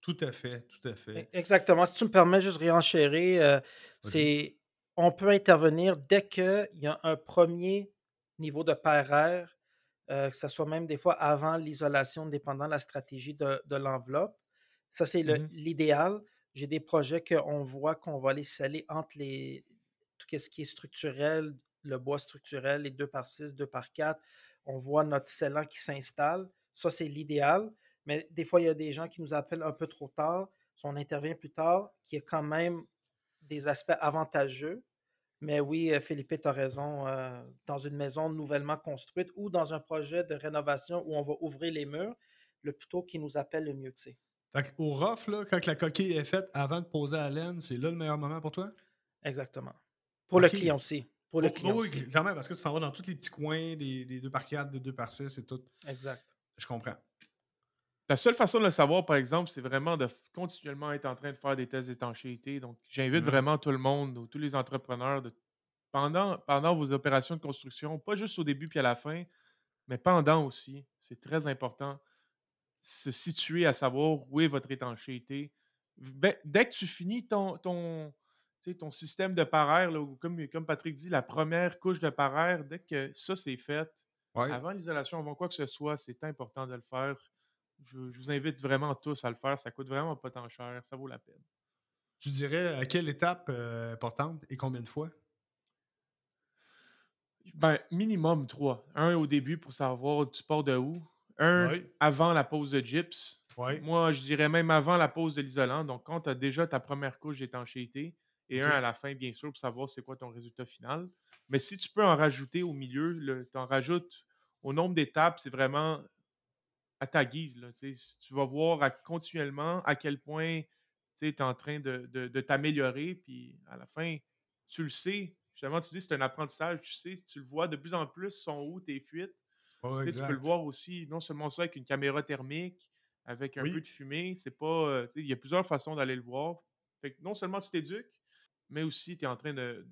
Tout à fait, tout à fait. E, exactement. Si tu me permets juste réenchérir, euh, c'est on peut intervenir dès qu'il y a un premier niveau de paire euh, que ce soit même des fois avant l'isolation, dépendant de la stratégie de, l'enveloppe. Ça, c'est mmh l'idéal. J'ai des projets qu'on voit qu'on va les sceller entre les, tout ce qui est structurel, le bois structurel, les 2 par 6, 2 par 4. On voit notre scellant qui s'installe. Ça, c'est l'idéal. Mais des fois, il y a des gens qui nous appellent un peu trop tard. Si on intervient plus tard, qui a quand même des aspects avantageux. Mais oui, euh, Philippe, tu as raison. Euh, dans une maison nouvellement construite ou dans un projet de rénovation où on va ouvrir les murs, le plus tôt qui nous appelle, le mieux que c'est. au rough, là, quand la coquille est faite avant de poser à laine, c'est là le meilleur moment pour toi? Exactement. Pour le client aussi. Pour le oh, client oui, clairement, parce que tu s'en vas dans tous les petits coins, des, 2 par 4, des 2 par 6 et tout. Exact. Je comprends. La seule façon de le savoir, par exemple, c'est vraiment de continuellement être en train de faire des tests d'étanchéité. Donc, j'invite mmh. vraiment tout le monde, ou tous les entrepreneurs, de, pendant, pendant vos opérations de construction, pas juste au début puis à la fin, mais pendant aussi. C'est très important se situer à savoir où est votre étanchéité. Ben, dès que tu finis ton, ton, ton système de paraire, comme, comme Patrick dit, la première couche de paraire, dès que ça c'est fait, avant l'isolation, avant quoi que ce soit, c'est important de le faire. Je, vous invite vraiment tous à le faire. Ça coûte vraiment pas tant cher. Ça vaut la peine. Tu dirais à quelle étape euh, importante et combien de fois? Ben, minimum trois. Un au début pour savoir tu pars de où. Un avant la pose de gyps. Moi, je dirais même avant la pose de l'isolant. Donc, quand tu as déjà ta première couche d'étanchéité, et un à la fin, bien sûr, pour savoir c'est quoi ton résultat final. Mais si tu peux en rajouter au milieu, tu en rajoutes au nombre d'étapes, c'est vraiment à ta guise. Là, tu vas voir continuellement à quel point tu es en train de, de t'améliorer, puis à la fin, tu le sais, Justement, tu dis c'est un apprentissage, tu sais, tu le vois de plus en plus sont où tes fuites. tu peux le voir aussi, non seulement ça avec une caméra thermique, avec un peu de fumée, c'est pas. Euh, il y a plusieurs façons d'aller le voir. Fait non seulement tu t'éduques, mais aussi tu es en train de,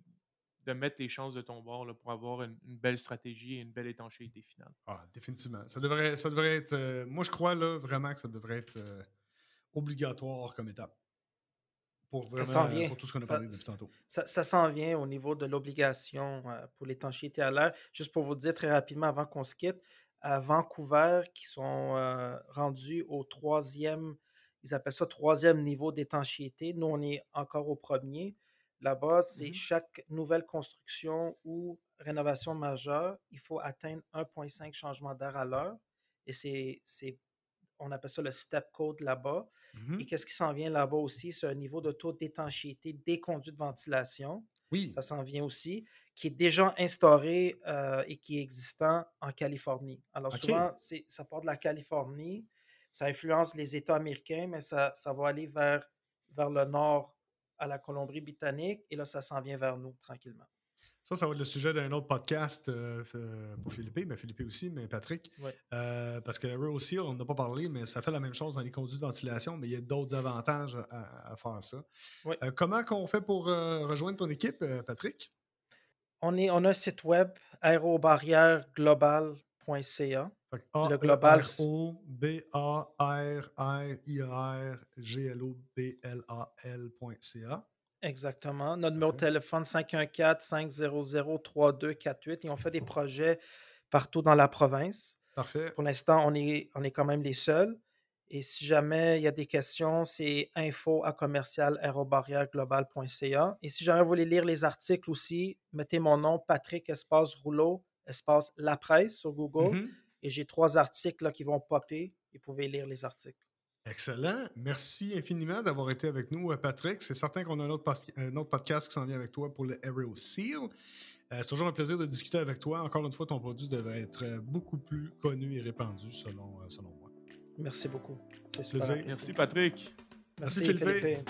de mettre tes chances de ton bord là, pour avoir une, belle stratégie et une belle étanchéité finale. Ah, définitivement. Ça devrait, ça devrait être. Euh, moi, je crois là, vraiment que ça devrait être euh, obligatoire comme étape. Pour, vraiment, pour tout ce qu'on a parlé depuis tantôt. Ça, ça s'en vient au niveau de l'obligation euh, pour l'étanchéité à l'air. Juste pour vous dire très rapidement avant qu'on se quitte, à Vancouver, qui sont euh, rendus au troisième, ils appellent ça troisième niveau d'étanchéité. Nous, on est encore au premier. Là-bas, c'est mmh chaque nouvelle construction ou rénovation majeure, il faut atteindre 1,5 changements d'air à l'heure. Et c'est on appelle ça le step code là-bas. Mmh Et qu'est-ce qui s'en vient là-bas aussi? C'est un niveau de taux d'étanchéité des conduits de ventilation. Oui. Ça s'en vient aussi, qui est déjà instauré euh, et qui est existant en Californie. Alors souvent, ça part de la Californie, ça influence les États américains, mais ça, ça va aller vers, vers le nord à la Colombie-Britannique et là, ça s'en vient vers nous tranquillement. Ça, ça va être le sujet d'un autre podcast euh, pour Philippe, mais Philippe aussi, mais Patrick. Euh, parce que Real Seal, on n'a pas parlé, mais ça fait la même chose dans les conduits de ventilation, mais il y a d'autres avantages à, faire ça. Euh, comment on fait pour rejoindre ton équipe, Patrick? On, est, on a un site web aérobarrièreglobal.ca. Le global. O B A R R I R G L O B L A L.ca. Exactement. Notre numéro de téléphone 514-500-3248 et on fait des projets partout dans la province. Parfait. Pour l'instant, on est, on est quand même les seuls. Et si jamais il y a des questions, c'est info à commercial Et si jamais vous voulez lire les articles aussi, mettez mon nom, Patrick Espace Rouleau, Espace La Presse sur Google. Mm-hmm. Et j'ai trois articles là, qui vont popper. Vous pouvez lire les articles. Excellent. Merci infiniment d'avoir été avec nous, euh, Patrick. C'est certain qu'on a un autre, podcast qui s'en vient avec toi pour le Aerial Seal. Euh, c'est toujours un plaisir de discuter avec toi. Encore une fois, ton produit devrait être euh, beaucoup plus connu et répandu selon, selon moi. Merci beaucoup. C'est super. Merci, Patrick. Merci, Philippe.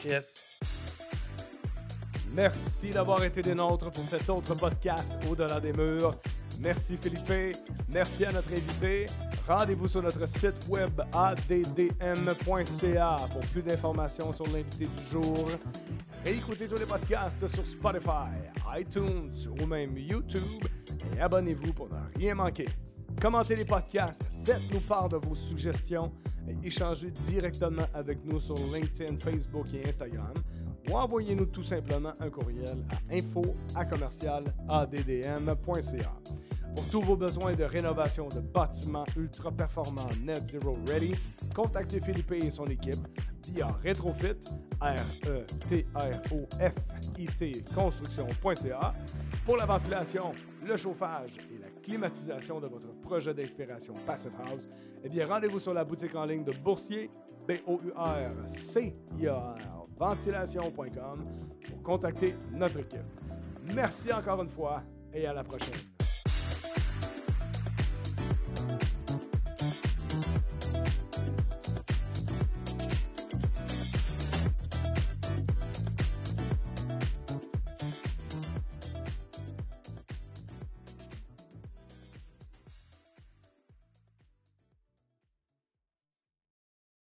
Merci d'avoir été des nôtres pour cet autre podcast Au-delà des murs. Merci Philippe. Merci à notre invité. Rendez-vous sur notre site web addm.ca pour plus d'informations sur l'invité du jour. Écoutez tous les podcasts sur Spotify, iTunes ou même YouTube et abonnez-vous pour ne rien manquer. Commentez les podcasts, faites-nous part de vos suggestions et échangez directement avec nous sur LinkedIn, Facebook et Instagram ou envoyez-nous tout simplement un courriel à info pour tous vos besoins de rénovation de bâtiments ultra performants Net Zero Ready, contactez Philippe et son équipe via Retrofit, R-E-T-R-O-F-I-T, construction.ca pour la ventilation, le chauffage et la climatisation de votre projet d'inspiration Passive House. Eh bien, rendez-vous sur la boutique en ligne de Boursier, B-O-U-R-C-I-A-R, ventilation.com pour contacter notre équipe. Merci encore une fois et à la prochaine.